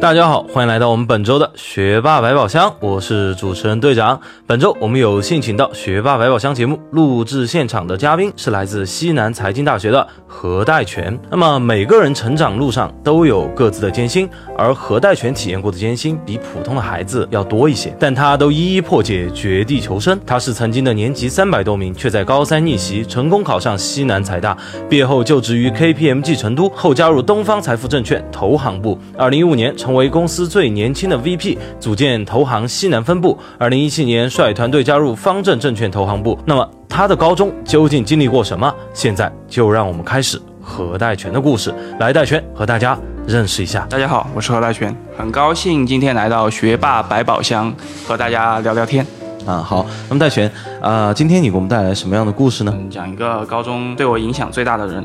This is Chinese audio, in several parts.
大家好，欢迎来到我们本周的学霸百宝箱，我是主持人队长。本周我们有幸请到学霸百宝箱节目录制现场的嘉宾是来自西南财经大学的何代全。那么每个人成长路上都有各自的艰辛，而何代全体验过的艰辛比普通的孩子要多一些，但他都一一破解，绝地求生。他是曾经的年级三百多名，却在高三逆袭，成功考上西南财大，毕业后就职于 KPMG 成都，后加入东方财富证券投行部。二零一五年成为公司最年轻的 VP，组建投行西南分部。二零一七年率团队加入方正证券投行部。那么他的高中究竟经历过什么？现在就让我们开始何代全的故事。来，代全和大家认识一下。大家好，我是何代全，很高兴今天来到学霸百宝箱和大家聊聊天。啊，好，那么代全，啊，今天你给我们带来什么样的故事呢？嗯，讲一个高中对我影响最大的人，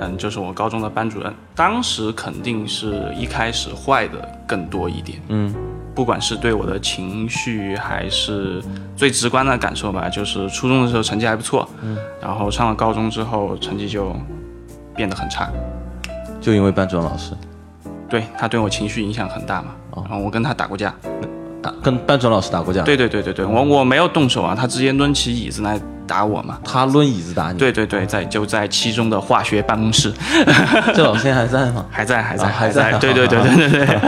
嗯，就是我高中的班主任。当时肯定是一开始坏的更多一点，嗯，不管是对我的情绪，还是最直观的感受吧，就是初中的时候成绩还不错，嗯，然后上了高中之后成绩就变得很差，就因为班主任老师。对他对我情绪影响很大嘛，哦。然后我跟他打过架，打跟班主任老师打过架，，对对对对对，我我没有动手啊，他直接抡起椅子来打我嘛。他抡椅子打你，，对对对，在就在其中的化学办公室，这老师现在还在吗？还在还在啊还在对对对对对对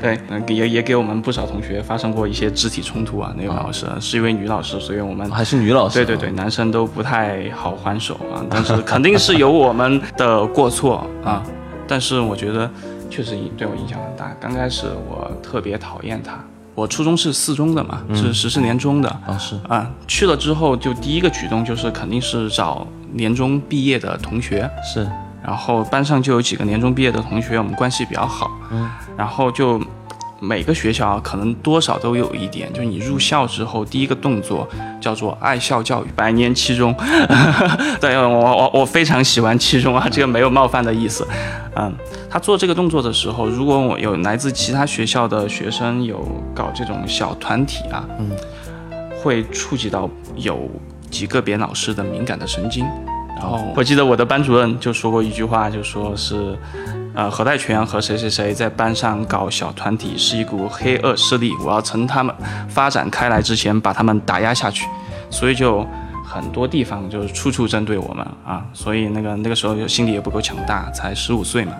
对，嗯也也给我们不少同学发生过一些肢体冲突啊。那位老师是一位女老师，所以我们还是女老师？对对对，男生都不太好还手啊。但是肯定是有我们的过错啊，但是我觉得确实对我影响很大。刚开始我特别讨厌他，我初中是四中的嘛，是十四年中的。啊是，啊，去了之后就第一个举动就是肯定是找年中毕业的同学，是，然后班上就有几个年中毕业的同学，我们关系比较好，嗯，然后就每个学校可能多少都有一点，就是你入校之后第一个动作叫做爱校教育，百年七中，对我我我非常喜欢七中啊，这个没有冒犯的意思，嗯，他做这个动作的时候，如果我有来自其他学校的学生有搞这种小团体啊，嗯，会触及到有几个别老师的敏感的神经。然后我记得我的班主任就说过一句话，就说是，呃，何代全和谁谁谁在班上搞小团体是一股黑恶势力，我要趁他们发展开来之前把他们打压下去，所以就很多地方就是处处针对我们啊，所以那个那个时候就心理也不够强大，才十五岁嘛，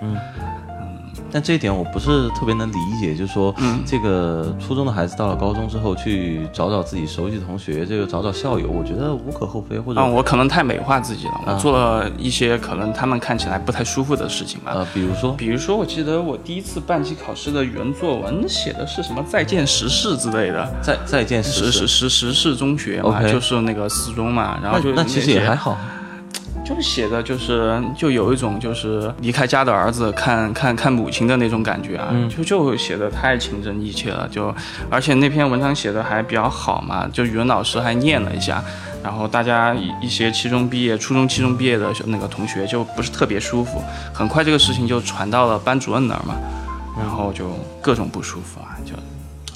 但这一点我不是特别能理解，就是说，嗯。这个初中的孩子到了高中之后，去找找自己熟悉的同学，这个找找校友，我觉得无可厚非，或者、啊，我可能太美化自己了，我啊。做了一些可能他们看起来不太舒服的事情吧。呃，比如说，比如说，我记得我第一次半期考试的语文作文写的是什么“再见时事”之类的，再再见时时时事中学嘛就是那个四中嘛，然后就那那其实也还好，就是写的就是就有一种就是离开家的儿子看看看母亲的那种感觉啊，嗯就就写的太情真意切了，就而且那篇文章写的还比较好嘛，就语文老师还念了一下。然后大家一一些期中毕业、初中期中毕业的那个同学就不是特别舒服，很快这个事情就传到了班主任那儿嘛，然后就各种不舒服啊，就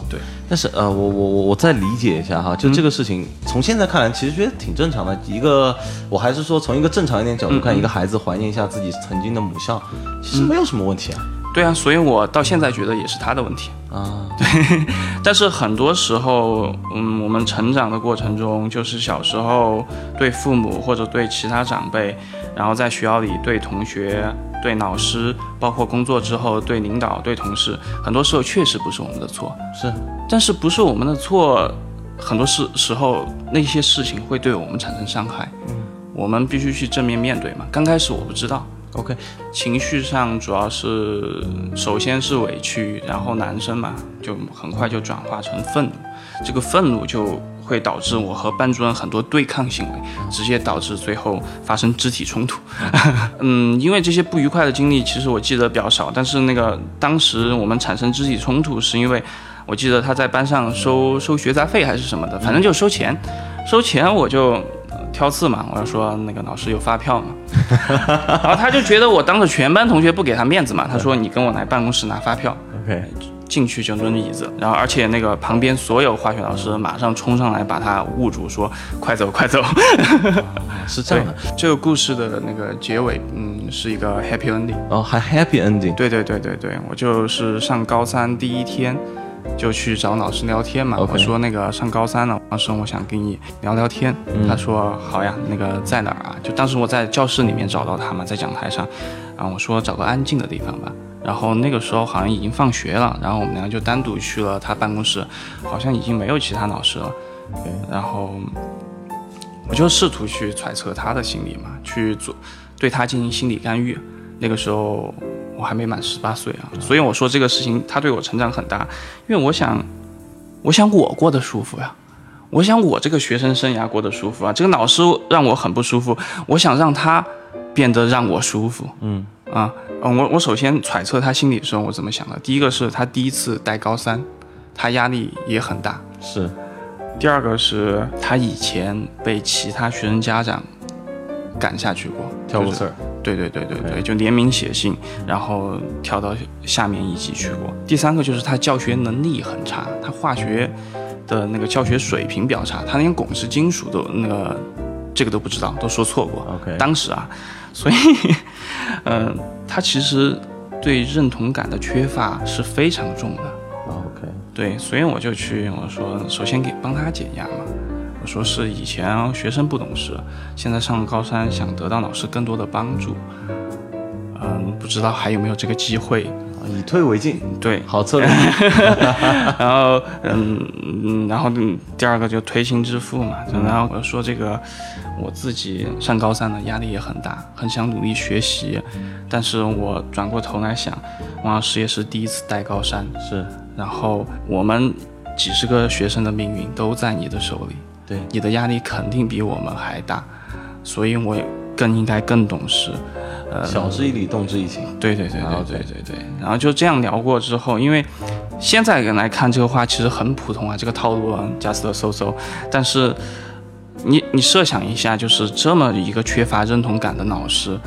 对，但是呃，我我我我再理解一下哈，就这个事情，从现在看来，其实觉得挺正常的。一个，我还是说从一个正常一点角度看，一个孩子怀念一下自己曾经的母校，其实没有什么问题啊。对啊，所以我到现在觉得也是他的问题。啊，对但是很多时候，嗯，我们成长的过程中，就是小时候对父母或者对其他长辈，然后在学校里对同学、对老师，包括工作之后对领导、对同事，很多时候确实不是我们的错。是，但是不是我们的错，很多时时候那些事情会对我们产生伤害。嗯，我们必须去正面面对嘛。刚开始我不知道，OK，情绪上主要是首先是委屈，然后男生嘛，就很快就转化成愤怒，这个愤怒就会导致我和班主任很多对抗行为，直接导致最后发生肢体冲突。嗯，因为这些不愉快的经历，其实我记得比较少，但是那个当时我们产生肢体冲突，是因为我记得他在班上收收学杂费还是什么的，反正就收钱，收钱我就。呃挑刺嘛，我要说那个老师有发票嘛，然后他就觉得我当着全班同学不给他面子嘛，他说你跟我来办公室拿发票，OK，进去就抡椅子，然后而且那个旁边所有化学老师马上冲上来把他捂住，说快走快走。是这样的，这个故事的那个结尾，嗯，是一个 happy ending。哦，还 happy ending。对对对对对，我就是上高三第一天。就去找老师聊天嘛。我说那个上高三了，当时我想跟你聊聊天。他说好呀，那个在哪儿啊？就当时我在教室里面找到他嘛，在讲台上。啊，我说找个安静的地方吧。然后那个时候好像已经放学了，然后我们两个就单独去了他办公室，好像已经没有其他老师了。然后我就试图去揣测他的心理嘛，去做对他进行心理干预。那个时候。我还没满十八岁啊，所以我说这个事情他对我成长很大，因为我想，我想我过得舒服呀，我想我这个学生生涯过得舒服啊，这个老师让我很不舒服，我想让他变得让我舒服，嗯。啊，我我首先揣测他心里的时候我怎么想的，第一个是他第一次带高三，他压力也很大，是，第二个是他以前被其他学生家长赶下去过，跳过刺儿。对对对对对，就联名写信，然后跳到下面一级去过。第三个就是他教学能力很差，他化学的那个教学水平比较差，他连汞是金属都那个这个都不知道，都说错过。OK，当时啊，所以嗯，他其实对认同感的缺乏是非常重的。OK，对，所以我就去我说，首先给帮他减压嘛。说是以前学生不懂事，现在上了高三，想得到老师更多的帮助。嗯，不知道还有没有这个机会？以退为进，对，好策略。然后，嗯嗯，然后第二个就推心置腹嘛。然后我说这个，我自己上高三了，压力也很大，很想努力学习。但是我转过头来想，王老师也是第一次带高三，是。然后我们几十个学生的命运都在你的手里。对你的压力肯定比我们还大，所以我更应该更懂事。呃，晓之以理，动之以情。对对对对对对对。然后就这样聊过之后，因为现在人来看这个话其实很普通啊，这个套路啊，加斯特搜搜。但是你你设想一下，就是这么一个缺乏认同感的老师，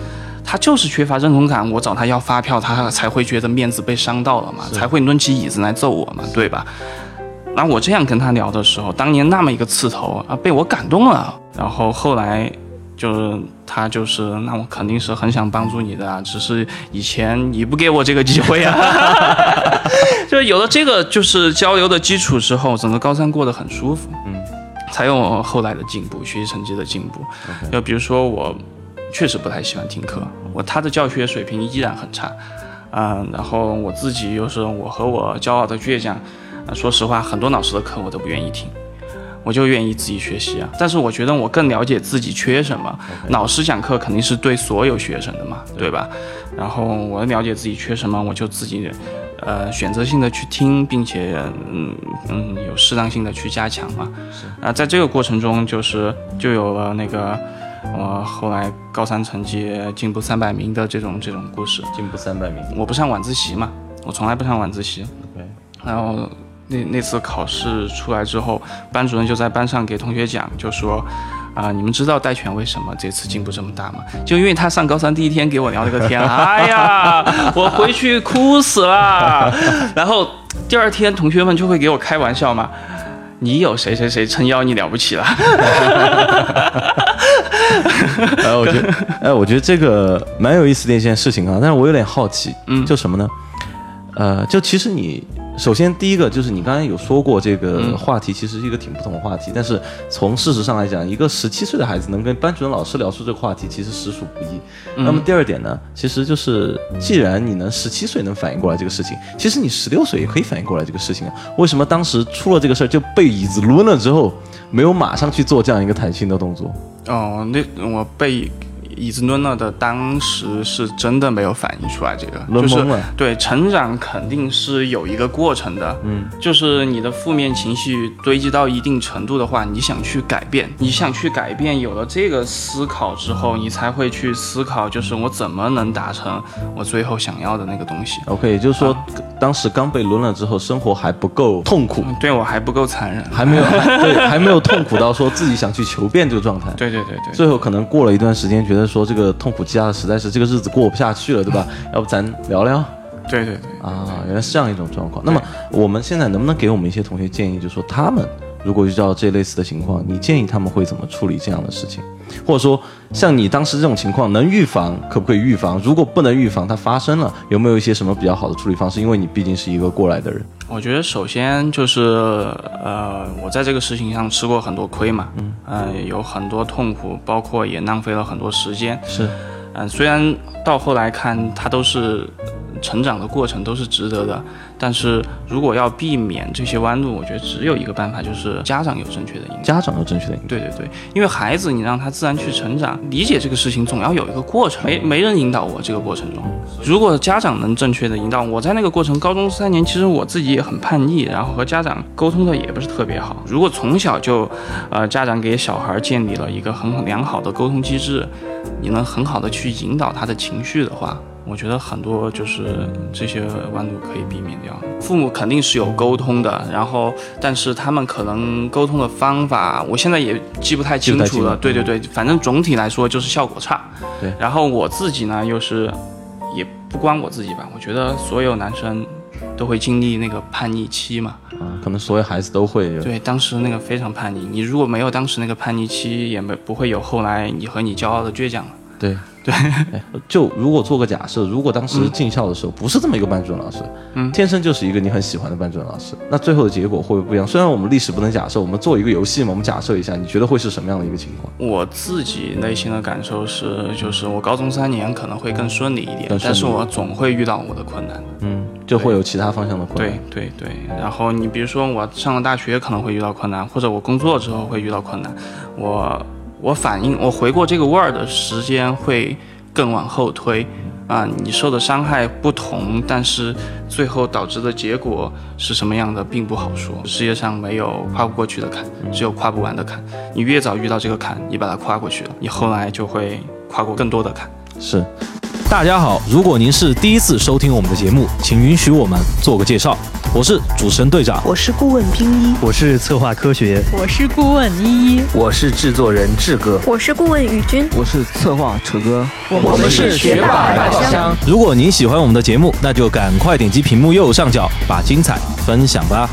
他就是缺乏认同感，我找他要发票，他才会觉得面子被伤到了嘛，才会抡起椅子来揍我嘛，对吧？那我这样跟他聊的时候，当年那么一个刺头啊，被我感动了。然后后来就是他就是，那我肯定是很想帮助你的啊，只是以前你不给我这个机会啊。就是有了这个就是交流的基础之后，整个高三过得很舒服，嗯，才有后来的进步，学习成绩的进步。就比如说我确实不太喜欢听课，我他的教学水平依然很差，嗯，然后我自己又是我和我骄傲的倔强。说实话，很多老师的课我都不愿意听，我就愿意自己学习啊。但是我觉得我更了解自己缺什么。老师讲课肯定是对所有学生的嘛，对吧？然后我了解自己缺什么，我就自己，呃，选择性的去听，并且，嗯嗯，有适当性的去加强嘛。是啊，在这个过程中，就是就有了那个，我后来高三成绩进步三百名的这种这种故事。进步三百名，我不上晚自习嘛，我从来不上晚自习。OK，然后。那那次考试出来之后，班主任就在班上给同学讲，就说，啊，你们知道戴全为什么这次进步这么大吗？就因为他上高三第一天给我聊了个天，哎呀，我回去哭死了。然后第二天同学们就会给我开玩笑嘛，你有谁谁谁撑腰，你了不起了。哎，我觉得，哎，我觉得这个蛮有意思的一件事情啊，但是我有点好奇，嗯，就什么呢？呃，就其实你。首先，第一个就是你刚才有说过这个话题，其实是一个挺不同的话题。但是从事实上来讲，一个十七岁的孩子能跟班主任老师聊出这个话题，其实实属不易。那么第二点呢，其实就是既然你能十七岁能反应过来这个事情，其实你十六岁也可以反应过来这个事情啊。为什么当时出了这个事儿就被椅子抡了之后，没有马上去做这样一个弹性的动作？哦，那我被。椅子抡了的，当时是真的没有反应出来这个，就是对成长肯定是有一个过程的，嗯，就是你的负面情绪堆积到一定程度的话，你想去改变，你想去改变，有了这个思考之后，你才会去思考，就是我怎么能达成我最后想要的那个东西。OK，也就是说，当时刚被抡了之后，生活还不够痛苦，对我还不够残忍，还没有，对，还没有痛苦到说自己想去求变这个状态。对对对对，最后可能过了一段时间，觉得。说这个痛苦积压的实在是这个日子过不下去了，对吧？要不咱聊聊？对对对，啊，原来是这样一种状况。那么我们现在能不能给我们一些同学建议，就是说他们如果遇到这类似的情况，你建议他们会怎么处理这样的事情？或者说，像你当时这种情况，能预防可不可以预防？如果不能预防，它发生了，有没有一些什么比较好的处理方式？因为你毕竟是一个过来的人。我觉得首先就是呃，我在这个事情上吃过很多亏嘛，嗯，呃，有很多痛苦，包括也浪费了很多时间。是，嗯、虽然到后来看它都是成长的过程，都是值得的，但是如果要避免这些弯路，我觉得只有一个办法，就是家长有正确的引导。家长有正确的引导。对对对，因为孩子你让他自然去成长，理解这个事情总要有一个过程，没没人引导我这个过程中。如果家长能正确的引导我，在那个过程，高中三年其实我自己也很叛逆，然后和家长沟通的也不是特别好。如果从小就，呃，家长给小孩建立了一个很良好的沟通机制，你能很好的去引导他的情绪的话。我觉得很多就是这些弯路可以避免掉。父母肯定是有沟通的，然后但是他们可能沟通的方法，我现在也记不太清楚了。对对对，反正总体来说就是效果差。对然后我自己呢，又是也不光我自己吧，我觉得所有男生都会经历那个叛逆期嘛。啊，可能所有孩子都会有。对，当时那个非常叛逆，你如果没有当时那个叛逆期，也没不会有后来你和你骄傲的倔强了。对对，哎 就如果做个假设，如果当时进校的时候不是这么一个班主任老师，嗯天生就是一个你很喜欢的班主任老师，那最后的结果会不会不一样？虽然我们历史不能假设，我们做一个游戏嘛，我们假设一下，你觉得会是什么样的一个情况？我自己内心的感受是，就是我高中三年可能会更顺利一点但是我总会遇到我的困难。嗯，就会有其他方向的困难。对对对，然后你比如说我上了大学可能会遇到困难，或者我工作之后会遇到困难，我我反应我回过这个味儿的时间会更往后推。啊，你受的伤害不同，但是最后导致的结果是什么样的，并不好说。世界上没有跨不过去的坎，只有跨不完的坎。你越早遇到这个坎，你把它跨过去了，你后来就会跨过更多的坎。是。大家好，如果您是第一次收听我们的节目，请允许我们做个介绍。我是主持人队长，我是顾问冰一，我是策划科学，我是顾问依依，我是制作人志哥，我是顾问宇军，我是策划楚哥，我们是学霸百宝箱。如果您喜欢我们的节目，那就赶快点击屏幕右上角，把精彩分享吧。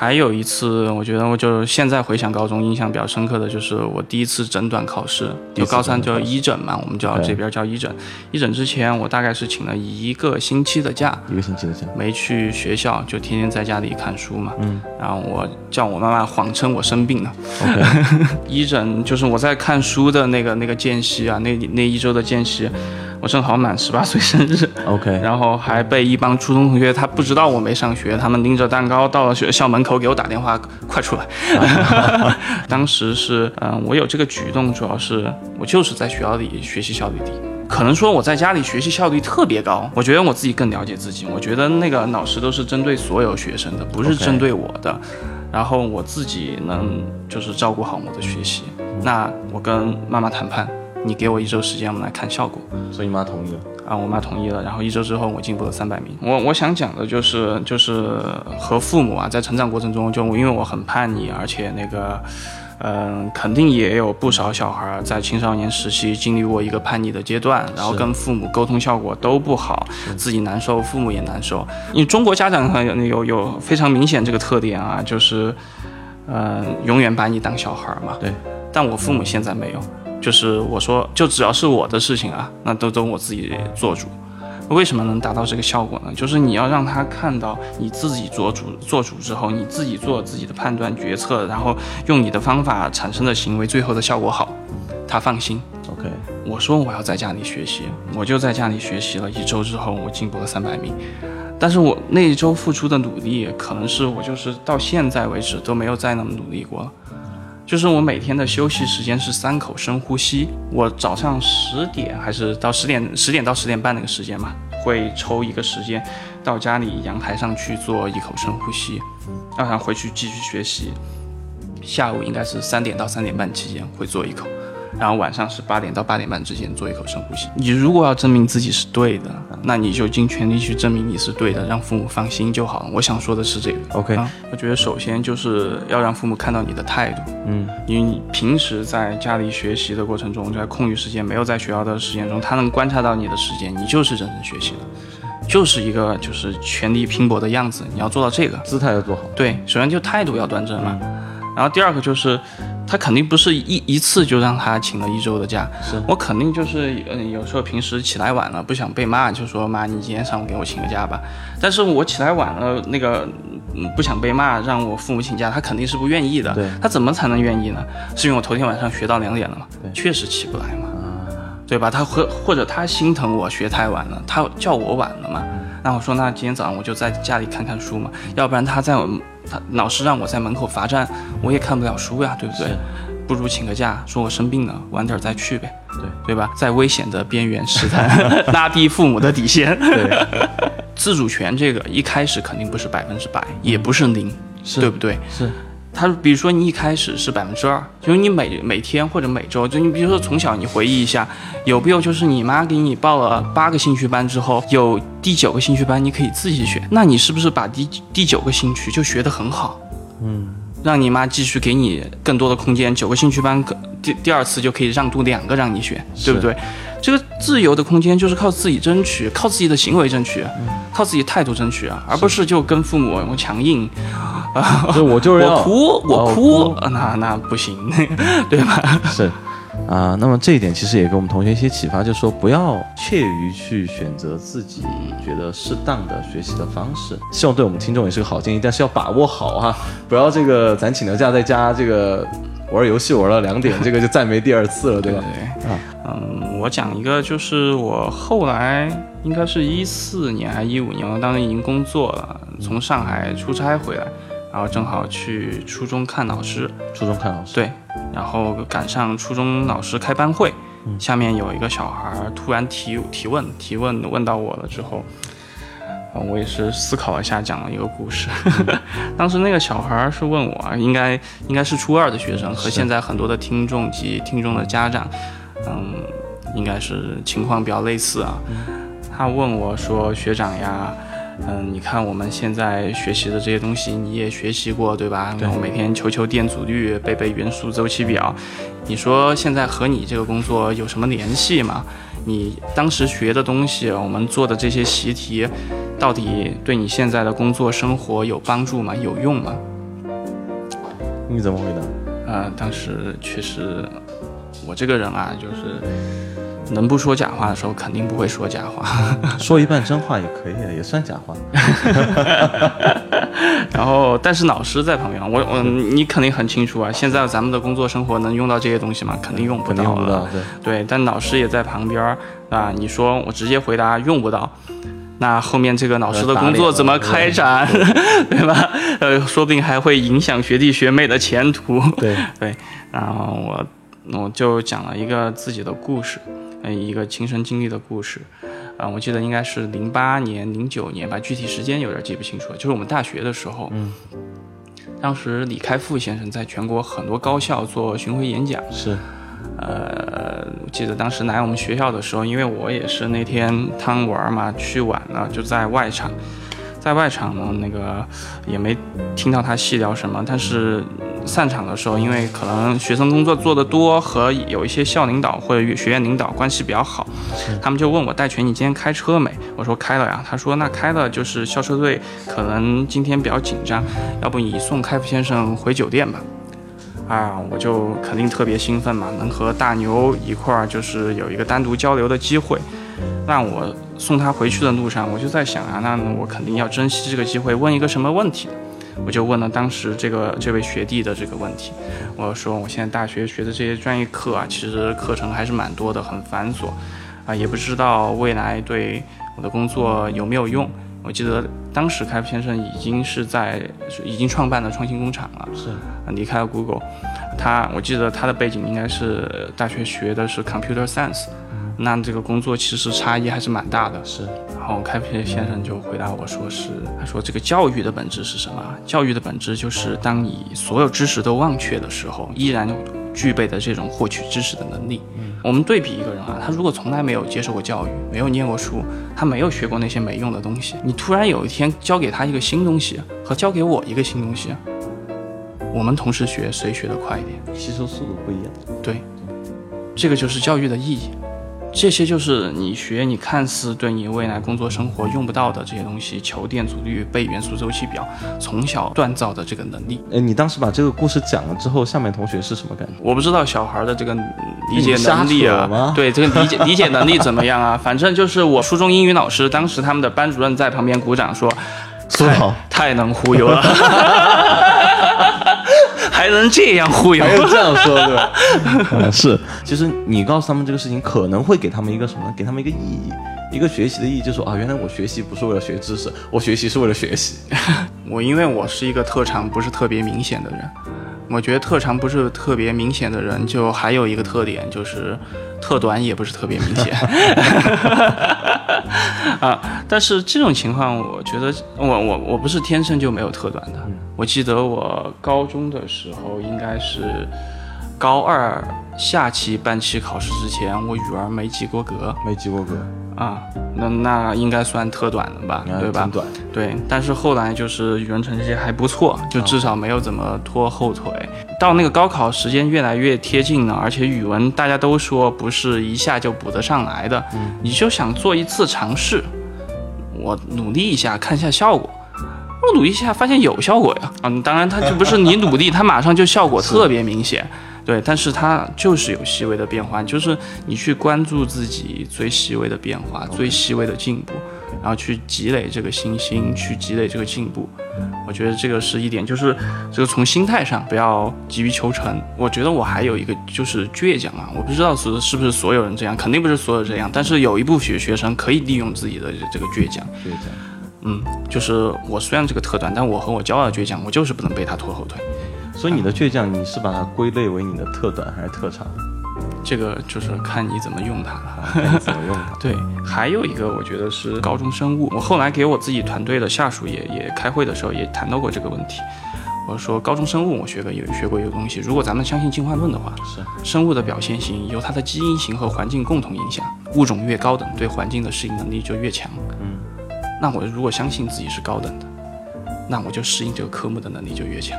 还有一次，我觉得我就现在回想高中印象比较深刻的就是我第一次诊断考试，就高三叫诊断一诊嘛，我们叫对这边叫一诊。一诊之前，我大概是请了一个星期的假，一个星期的假，没去学校，就天天在家里看书嘛。嗯然后我叫我妈妈谎称我生病了。一 诊就是我在看书的那个那个间隙啊，那那一周的间隙，我正好满十八岁生日。OK，然后还被一帮初中同学，他不知道我没上学，他们拎着蛋糕到了学校门口给我打电话，快出来。当时是，嗯、我有这个举动，主要是我就是在学校里学习效率低。可能说我在家里学习效率特别高，我觉得我自己更了解自己。我觉得那个老师都是针对所有学生的，不是针对我的。然后我自己能就是照顾好我的学习。那我跟妈妈谈判，你给我一周时间，我们来看效果。所以你妈同意了。啊，我妈同意了，然后一周之后我进步了三百名。我我想讲的就是就是和父母啊，在成长过程中，就因为我很叛逆，而且那个，嗯、肯定也有不少小孩儿在青少年时期经历过一个叛逆的阶段，然后跟父母沟通效果都不好，自己难受，父母也难受。因为中国家长很有有有非常明显这个特点啊，就是，嗯，永远把你当小孩儿嘛。对。但我父母现在没有。就是我说，就只要是我的事情啊，那都都我自己做主。为什么能达到这个效果呢？就是你要让他看到你自己做主，做主之后，你自己做自己的判断决策，然后用你的方法产生的行为，最后的效果好，他放心。OK，我说我要在家里学习，我就在家里学习了一周之后，我进步了三百米。但是我那一周付出的努力，可能是我就是到现在为止都没有再那么努力过了。就是我每天的休息时间是三口深呼吸，我早上十点还是到十点十点到十点半那个时间嘛，会抽一个时间到家里阳台上去做一口深呼吸，然后回去继续学习。下午应该是三点到三点半期间会做一口，然后晚上是八点到八点半之间做一口深呼吸。你如果要证明自己是对的，那你就尽全力去证明你是对的，让父母放心就好了。我想说的是这个。OK 啊，我觉得首先就是要让父母看到你的态度。嗯，因为你平时在家里学习的过程中，在空余时间没有在学校的时间中，他能观察到你的时间，你就是认真学习的，就是一个就是全力拼搏的样子。你要做到这个，姿态要做好。对，首先就态度要端正嘛。然后第二个就是，他肯定不是一一次就让他请了一周的假，是我肯定就是，嗯、有时候平时起来晚了不想被骂，就说妈，你今天上午给我请个假吧。但是我起来晚了，那个嗯不想被骂，让我父母请假，他肯定是不愿意的。对他怎么才能愿意呢？是因为我头天晚上学到两点了嘛，确实起不来嘛，对吧？他或或者他心疼我学太晚了，他叫我晚了嘛。那我说，那今天早上我就在家里看看书嘛，要不然他在我他老师让我在门口罚站，我也看不了书呀，对不对？不如请个假，说我生病了，晚点再去呗，对对吧？在危险的边缘试探，拉低父母的底线。对，自主权这个一开始肯定不是百分之百，也不是零，是对不对？是他比如说你一开始是百分之二，就是你每每天或者每周，就你比如说从小你回忆一下，有没有就是你妈给你报了八个兴趣班之后，有第九个兴趣班你可以自己选，那你是不是把第第九个兴趣就学得很好？嗯，让你妈继续给你更多的空间，九个兴趣班可第第二次就可以让渡两个让你选，对不对？这个自由的空间就是靠自己争取，靠自己的行为争取，靠自己态度争取啊，而不是就跟父母我强硬，就我就是要 我哭我哦哭，呃那那不行，对吧？是啊，那么这一点其实也给我们同学一些启发，就是说不要怯于去选择自己觉得适当的学习的方式。希望对我们听众也是个好建议，但是要把握好哈、不要这个咱请了假在家这个玩游戏玩到两点，这个就再没第二次了，对吧？对，啊嗯，我讲一个，就是我后来应该是一四年还一五年，我当时已经工作了，从上海出差回来，然后正好去初中看老师，初中看老师，对，然后赶上初中老师开班会，嗯下面有一个小孩突然提提问，提问问到我了之后，啊，我也是思考了一下，讲了一个故事。当时那个小孩是问我啊，应该应该是初二的学生，和现在很多的听众及听众的家长，嗯，应该是情况比较类似啊。他问我说：“学长呀。”嗯，你看我们现在学习的这些东西，你也学习过对吧？对我每天求求电阻率，背背元素周期表。你说现在和你这个工作有什么联系吗？你当时学的东西，我们做的这些习题，到底对你现在的工作生活有帮助吗？有用吗？你怎么回答？呃，当时确实，我这个人啊，就是能不说假话的时候，肯定不会说假话。说一半真话也可以，也算假话。然后，但是老师在旁边，我我你肯定很清楚啊，现在咱们的工作生活能用到这些东西吗？肯定用不到了对，但老师也在旁边儿啊。你说我直接回答用不到，那后面这个老师的工作怎么开展，对吧？呃，说不定还会影响学弟学妹的前途。对，对，然后我我就讲了一个自己的故事，呃，一个亲身经历的故事。啊、我记得应该是零八年、零九年吧，具体时间有点记不清楚了。就是我们大学的时候，嗯，当时李开复先生在全国很多高校做巡回演讲，是，呃，我记得当时来我们学校的时候，因为我也是那天贪玩嘛，去晚了，就在外场，在外场呢，那个也没听到他细聊什么，但是散场的时候，因为可能学生工作做得多，和有一些校领导或者学院领导关系比较好，他们就问我戴全，你今天开车没？我说开了呀。他说那开了，就是校车队可能今天比较紧张，要不你送开复先生回酒店吧。啊，我就肯定特别兴奋嘛，能和大牛一块儿就是有一个单独交流的机会。那我送他回去的路上，我就在想啊，那我肯定要珍惜这个机会，问一个什么问题？我就问了当时这个这位学弟的这个问题，我说我现在大学学的这些专业课啊，其实课程还是蛮多的，很繁琐，啊，也不知道未来对我的工作有没有用。我记得当时开复先生已经是在已经创办了创新工厂了，是离开了 Google，他我记得他的背景应该是大学学的是 Computer Science，、那这个工作其实差异还是蛮大的。是，然后开平先生就回答我说是，他说这个教育的本质是什么？教育的本质就是当你所有知识都忘却的时候，依然具备的这种获取知识的能力。我们对比一个人啊，他如果从来没有接受过教育，没有念过书，他没有学过那些没用的东西，你突然有一天教给他一个新东西，和教给我一个新东西，我们同时学，谁学得快一点？吸收速度不一样。对，这个就是教育的意义。这些就是你学你看似对你未来工作生活用不到的这些东西，求电阻率、背元素周期表，从小锻造的这个能力。哎，你当时把这个故事讲了之后，下面同学是什么感觉？我不知道小孩的这个理解能力啊，对这个理解 理解能力怎么样啊？反正就是我初中英语老师，当时他们的班主任在旁边鼓掌说，说好太太能忽悠了，还能这样忽悠还。有这样说对吧？嗯，是。其实你告诉他们这个事情，可能会给他们一个什么？给他们一个意义，一个学习的意义，就是说啊，原来我学习不是为了学知识，我学习是为了学习。我因为我是一个特长不是特别明显的人，我觉得特长不是特别明显的人，就还有一个特点就是特短也不是特别明显。啊，但是这种情况，我觉得我我我不是天生就没有特短的。我记得我高中的时候应该是高二下期半期考试之前，我语文没及过格没及过格，啊，那那应该算特短的吧，对吧？短。对，但是后来就是语文成绩还不错，就至少没有怎么拖后腿。到那个高考时间越来越贴近了，而且语文大家都说不是一下就补得上来的，你就想做一次尝试，我努力一下看一下效果。我努力一下，发现有效果呀。嗯，当然它就不是你努力，它马上就效果特别明显。对，但是它就是有细微的变化，就是你去关注自己最细微的变化、最细微的进步，然后去积累这个信心，去积累这个进步。我觉得这个是一点，就是这个从心态上不要急于求成。我觉得我还有一个就是倔强啊，我不知道是是不是所有人这样，肯定不是所有这样，但是有一部分学生可以利用自己的这个倔强。倔强。嗯，就是我虽然这个特短，但我和我骄傲的倔强，我就是不能被他拖后腿。所以你的倔强，你是把它归类为你的特短还是特长？这个就是看你怎么用它了。怎么用它？对，还有一个我觉得是高中生物。我后来给我自己团队的下属也也开会的时候也谈到过这个问题。我说高中生物我学过有学过一个东西，如果咱们相信进化论的话，是生物的表现型由它的基因型和环境共同影响，物种越高等，对环境的适应能力就越强。嗯，那我如果相信自己是高等的，那我就适应这个科目的能力就越强。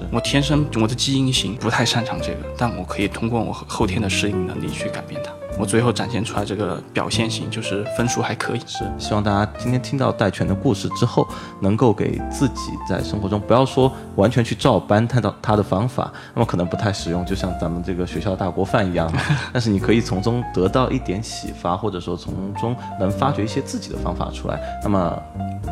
是我天生我的基因型不太擅长这个，但我可以通过我后天的适应能力去改变它。我最后展现出来这个表现型就是分数还可以。是，希望大家今天听到戴权的故事之后，能够给自己在生活中不要说完全去照搬他的他的方法，那么可能不太实用，就像咱们这个学校大锅饭一样。但是你可以从中得到一点启发，或者说从中能发掘一些自己的方法出来。那么，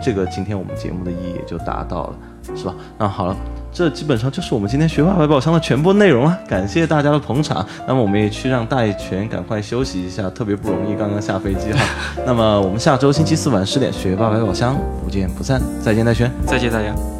这个今天我们节目的意义也就达到了，是吧？那好了。这基本上就是我们今天学霸百宝箱的全部内容了，感谢大家的捧场。那么我们也去让戴全赶快休息一下，特别不容易，刚刚下飞机哈。那么我们下周星期四晚十点学霸百宝箱不见不散，再见戴荃。再见大家。